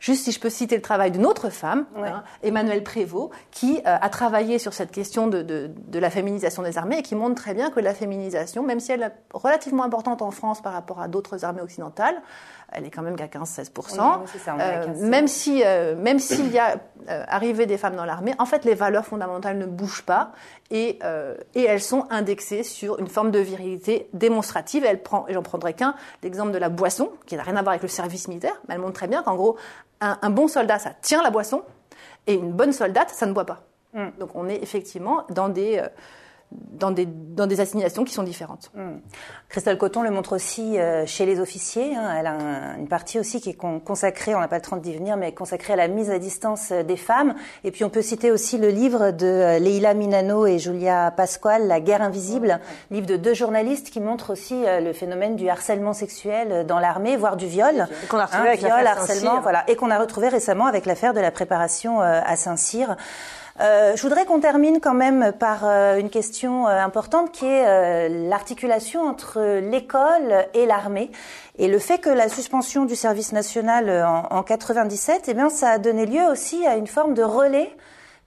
Juste si je peux citer le travail d'une autre femme, hein, Emmanuelle Prévost, qui euh, a travaillé sur cette question de, de, de la féminisation des armées et qui montre très bien que la féminisation, même si elle est relativement importante en France par rapport à d'autres armées occidentales, elle est quand même qu'à 15-16%. Oui, c'est ça, on est à Euh, 15, même si, euh, même s'il y a arrivé des femmes dans l'armée, en fait, les valeurs fondamentales ne bougent pas et, et elles sont indexées sur une forme de virilité démonstrative. Elle prend, et j'en prendrai qu'un, l'exemple de la boisson, qui n'a rien à voir avec le service militaire, mais elle montre très bien qu'en gros, un, un bon soldat, ça tient la boisson, et une bonne soldate, ça ne boit pas. Donc on est effectivement dans des, euh, dans des, dans des assignations qui sont différentes. Christelle Coton le montre aussi euh, chez les officiers. hein. Elle a un- une partie aussi qui est con- consacrée, on n'a pas le temps d'y venir, mais consacrée à la mise à distance euh, des femmes. Et puis on peut citer aussi le livre de euh, Leila Minano et Julia Pasquale, La guerre invisible, livre de deux journalistes qui montrent aussi euh, le phénomène du harcèlement sexuel dans l'armée, voire du viol. Et qu'on a retrouvé avec viol, harcèlement, voilà, et qu'on a retrouvé récemment avec l'affaire de la préparation euh, à Saint-Cyr. Euh, je voudrais qu'on termine quand même par euh, une question euh, importante qui est l'articulation entre l'école et l'armée. Et le fait que la suspension du service national en, en 97, eh bien, ça a donné lieu aussi à une forme de relais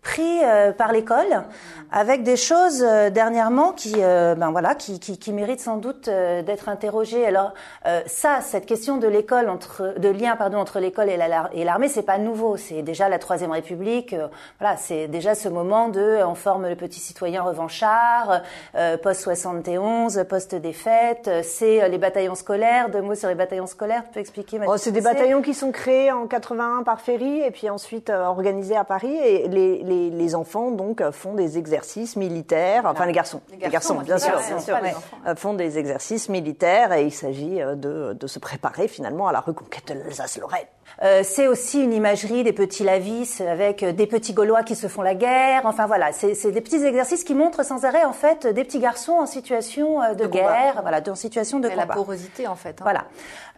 pris euh, par l'école avec des choses euh, dernièrement qui euh, ben voilà qui, qui, qui méritent sans doute euh, d'être interrogées. Alors euh, ça cette question de l'école entre de lien pardon entre l'école et la- et l'armée c'est pas nouveau. C'est déjà la troisième république euh, voilà c'est déjà ce moment de on forme le petit citoyen revanchard euh, post 71 post défaite c'est euh, les bataillons scolaires. Deux mots sur les bataillons scolaires tu peux expliquer Oh, c'est des bataillons qui sont créés en 81 par Ferry et puis ensuite euh, organisés à Paris. Et les, les, les enfants donc euh, font des exercices militaires, enfin les garçons, Les garçons, bien les sûr, garçons, bien sûr, les euh, font des exercices militaires et il s'agit euh, de, de se préparer finalement à la reconquête de l'Alsace-Lorraine. Euh, c'est aussi une imagerie des petits lavis avec des petits Gaulois qui se font la guerre. Enfin voilà, c'est des petits exercices qui montrent sans arrêt en fait des petits garçons en situation de, combat. guerre, voilà, en situation de la combat. porosité, en fait. hein. Voilà.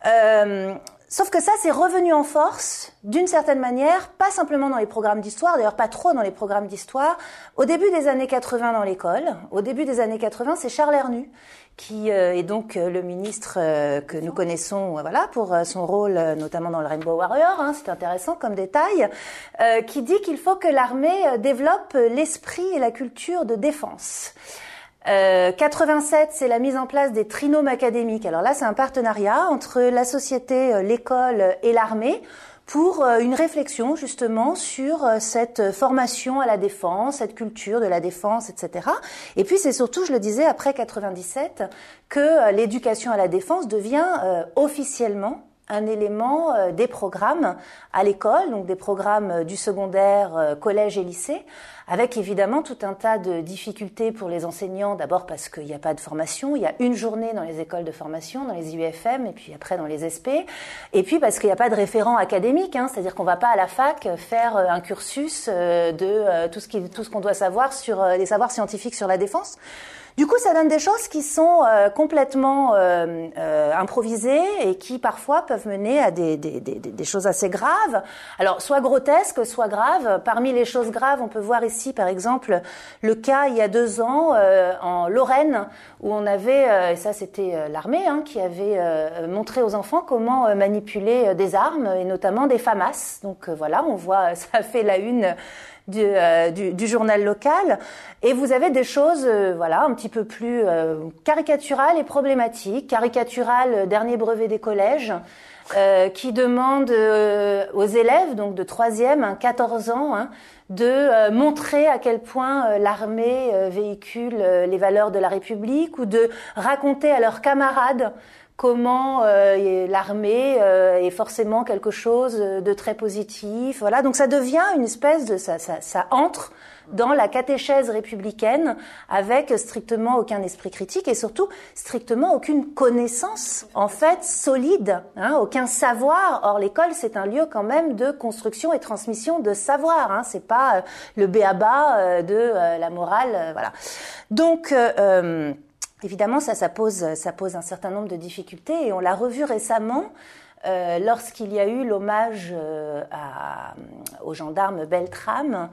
Euh, sauf que ça, c'est revenu en force, d'une certaine manière, pas simplement dans les programmes d'histoire, d'ailleurs pas trop dans les programmes d'histoire. Au début des années 80 dans l'école, au début des années 80, c'est Charles Hernu qui euh, est donc euh, le ministre euh, que nous connaissons, voilà, pour son rôle notamment dans le Rainbow Warrior. Hein, c'est intéressant comme détail, qui dit qu'il faut que l'armée développe l'esprit et la culture de défense. Euh, 87, c'est la mise en place des trinômes académiques. Alors là, c'est un partenariat entre la société, euh, l'école et l'armée pour euh, une réflexion justement sur euh, cette formation à la défense, cette culture de la défense, etc. Et puis c'est surtout, je le disais, après 97, que euh, l'éducation à la défense devient euh, officiellement un élément euh, des programmes à l'école, donc des programmes euh, du secondaire, euh, collège et lycée, avec évidemment tout un tas de difficultés pour les enseignants, d'abord parce qu'il n'y a pas de formation, il y a une journée dans les écoles de formation, dans les IUFM, et puis après dans les SP, et puis parce qu'il n'y a pas de référent académique, hein, c'est-à-dire qu'on ne va pas à la fac faire euh, un cursus euh, de euh, tout ce qu'on doit savoir sur les savoirs scientifiques sur la défense. Du coup, ça donne des choses qui sont euh, complètement euh, euh, improvisées et qui parfois peuvent mener à des, choses assez graves. Alors, soit grotesques, soit graves. Parmi les choses graves, on peut voir ici, par exemple, le cas il y a deux ans en Lorraine, où on avait, et ça c'était l'armée, hein, qui avait montré aux enfants comment manipuler des armes, et notamment des FAMAS. Donc voilà, on voit, ça fait la une euh, du, du, journal local. Et vous avez des choses, euh, voilà, un petit peu plus euh, caricaturales et problématiques. Caricaturales, dernier brevet des collèges. qui demande aux élèves, donc de troisième, 14 ans, hein, de montrer à quel point l'armée véhicule les valeurs de la République ou de raconter à leurs camarades comment euh, l'armée euh, est forcément quelque chose de très positif. Voilà, donc ça devient une espèce de ça, ça, ça entre dans la catéchèse républicaine avec strictement aucun esprit critique et surtout strictement aucune connaissance en fait solide, hein, aucun savoir. Or l'école c'est un lieu quand même de construction et transmission de savoir. Hein, c'est pas euh, le béaba de la morale, voilà. Donc Évidemment, ça, pose un certain nombre de difficultés et on l'a revu récemment euh, lorsqu'il y a eu l'hommage euh, au gendarme Beltrame,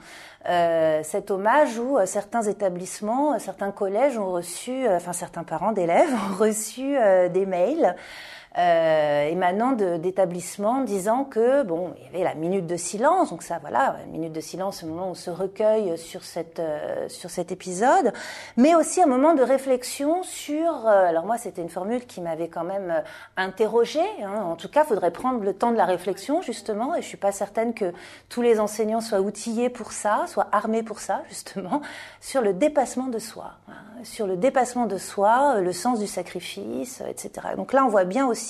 euh, cet hommage où euh, certains établissements, certains collèges ont reçu, enfin certains parents d'élèves ont reçu des mails euh, émanant d'établissements disant que bon, il y avait la minute de silence, donc ça, voilà, une minute de silence, au moment où on se recueille sur cette euh, sur cet épisode, mais aussi un moment de réflexion sur. Euh, alors moi, c'était une formule qui m'avait quand même euh, interrogée. Hein, en tout cas, il faudrait prendre le temps de la réflexion justement, et je suis pas certaine que tous les enseignants soient outillés pour ça, soient armés pour ça justement, sur le dépassement de soi, hein, sur le dépassement de soi, le sens du sacrifice, etc. Donc là, on voit bien aussi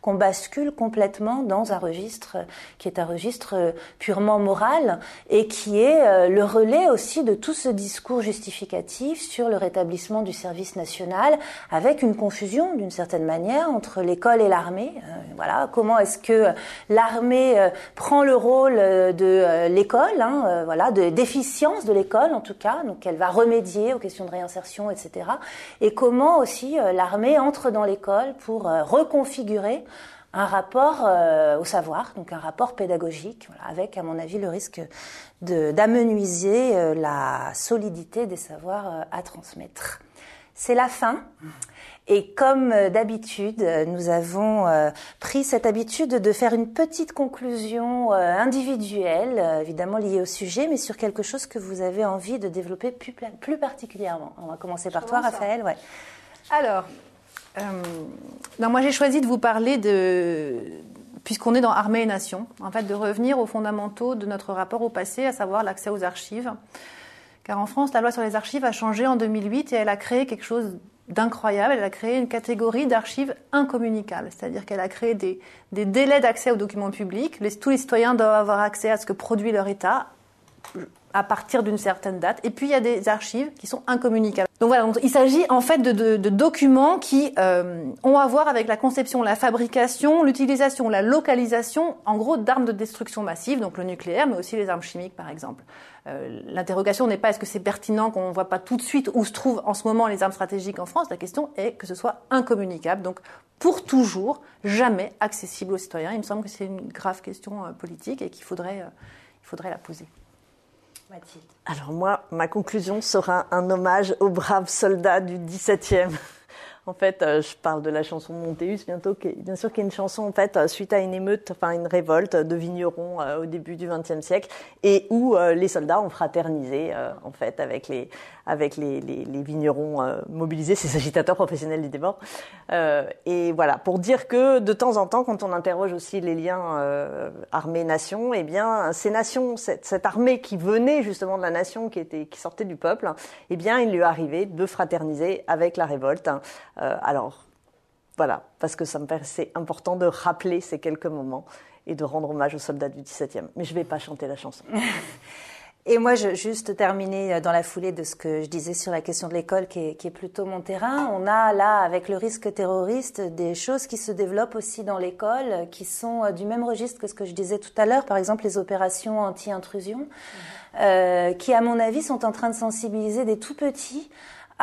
qu'on bascule complètement dans un registre qui est un registre purement moral et qui est euh, le relais aussi de tout ce discours justificatif sur le rétablissement du service national avec une confusion d'une certaine manière entre l'école et l'armée. Euh, voilà, comment est-ce que l'armée euh, prend le rôle de l'école, hein, voilà, de déficience de l'école en tout cas, donc elle va remédier aux questions de réinsertion, etc. Et comment aussi l'armée entre dans l'école pour reconfigurer configurer un rapport euh, au savoir, donc un rapport pédagogique, avec, à mon avis, le risque d'amenuiser euh, la solidité des savoirs euh, à transmettre. C'est la fin. Et comme d'habitude, nous avons pris cette habitude de faire une petite conclusion individuelle, évidemment liée au sujet, mais sur quelque chose que vous avez envie de développer plus, plus particulièrement. On va commencer par toi, Raphaël. Ouais. Alors, euh, moi j'ai choisi de vous parler de, puisqu'on est dans Armée et Nation, en fait, de revenir aux fondamentaux de notre rapport au passé, à savoir l'accès aux archives. Car en France, la loi sur les archives a changé en 2008 et elle a créé quelque chose d'incroyable. Elle a créé une catégorie d'archives incommunicables, c'est-à-dire qu'elle a créé des, délais d'accès aux documents publics. Tous les citoyens doivent avoir accès à ce que produit leur État à partir d'une certaine date. Et puis il y a des archives qui sont incommunicables. Donc voilà, il s'agit en fait de, documents qui euh, ont à voir avec la conception, la fabrication, l'utilisation, la localisation, en gros, d'armes de destruction massive, donc le nucléaire, mais aussi les armes chimiques, par exemple. Euh, L'interrogation n'est pas est-ce que c'est pertinent qu'on ne voit pas tout de suite où se trouvent en ce moment les armes stratégiques en France. La question est que ce soit incommunicable, donc pour toujours, jamais accessible aux citoyens. Il me semble que c'est une grave question euh, politique et qu'il faudrait, il faudrait la poser. Alors moi, ma conclusion sera un hommage aux braves soldats du 17e. En fait, euh, je parle de la chanson Montéus bientôt, qui est, bien sûr, qui est une chanson en fait euh, suite à une émeute, enfin une révolte de vignerons euh, au début du XXe siècle, et où les soldats ont fraternisé en fait avec les avec les, les, les vignerons mobilisés, ces agitateurs professionnels du débat. et voilà, pour dire que de temps en temps, quand on interroge aussi les liens armée-nation, eh bien, ces nations, cette, cette, armée qui venait justement de la nation, qui était qui sortait du peuple, eh bien, il lui arrivait de fraterniser avec la révolte. Euh, alors, voilà, parce que ça me paraissait important de rappeler ces quelques moments et de rendre hommage aux soldats du 17e. Mais je ne vais pas chanter la chanson. Et moi, je juste terminer dans la foulée de ce que je disais sur la question de l'école, qui est, qui est, plutôt mon terrain. On a là, avec le risque terroriste, des choses qui se développent aussi dans l'école, qui sont euh, du même registre que ce que je disais tout à l'heure. Par exemple, les opérations anti-intrusion, mmh. euh, qui, à mon avis, sont en train de sensibiliser des tout petits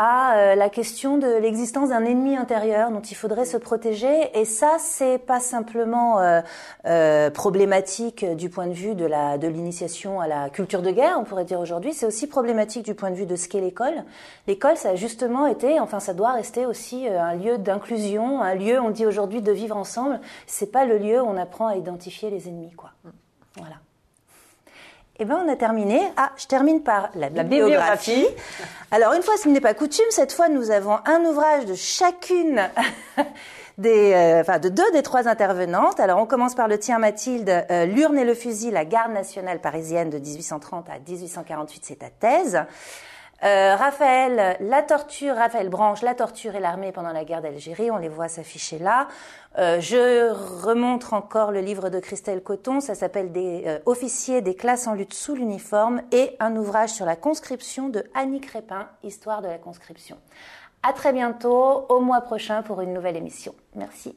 à euh, la question de l'existence d'un ennemi intérieur dont il faudrait se protéger. Et ça, c'est pas simplement euh, euh, problématique du point de vue de la de l'initiation à la culture de guerre, on pourrait dire aujourd'hui. C'est aussi problématique du point de vue de ce qu'est l'école. L'école, ça a justement été, enfin, ça doit rester aussi un lieu d'inclusion, un lieu, on dit aujourd'hui, de vivre ensemble. C'est pas le lieu où on apprend à identifier les ennemis, quoi. Voilà. Eh bien, on a terminé. Ah, je termine par la bibliographie. Alors, une fois ce n'est pas coutume, cette fois, nous avons un ouvrage de chacune des, euh, enfin, de deux des trois intervenantes. Alors, on commence par le tien, Mathilde. Euh, L'urne et le fusil, la garde nationale parisienne de 1830 à 1848, c'est ta thèse. Euh, Raphaël, la torture, Raphaël Branche, la torture et l'armée pendant la guerre d'Algérie, on les voit s'afficher là. Euh, je remontre encore le livre de Christelle Coton, ça s'appelle des euh, officiers des classes en lutte sous l'uniforme et un ouvrage sur la conscription de Annie Crépin, Histoire de la conscription. À très bientôt, au mois prochain pour une nouvelle émission. Merci.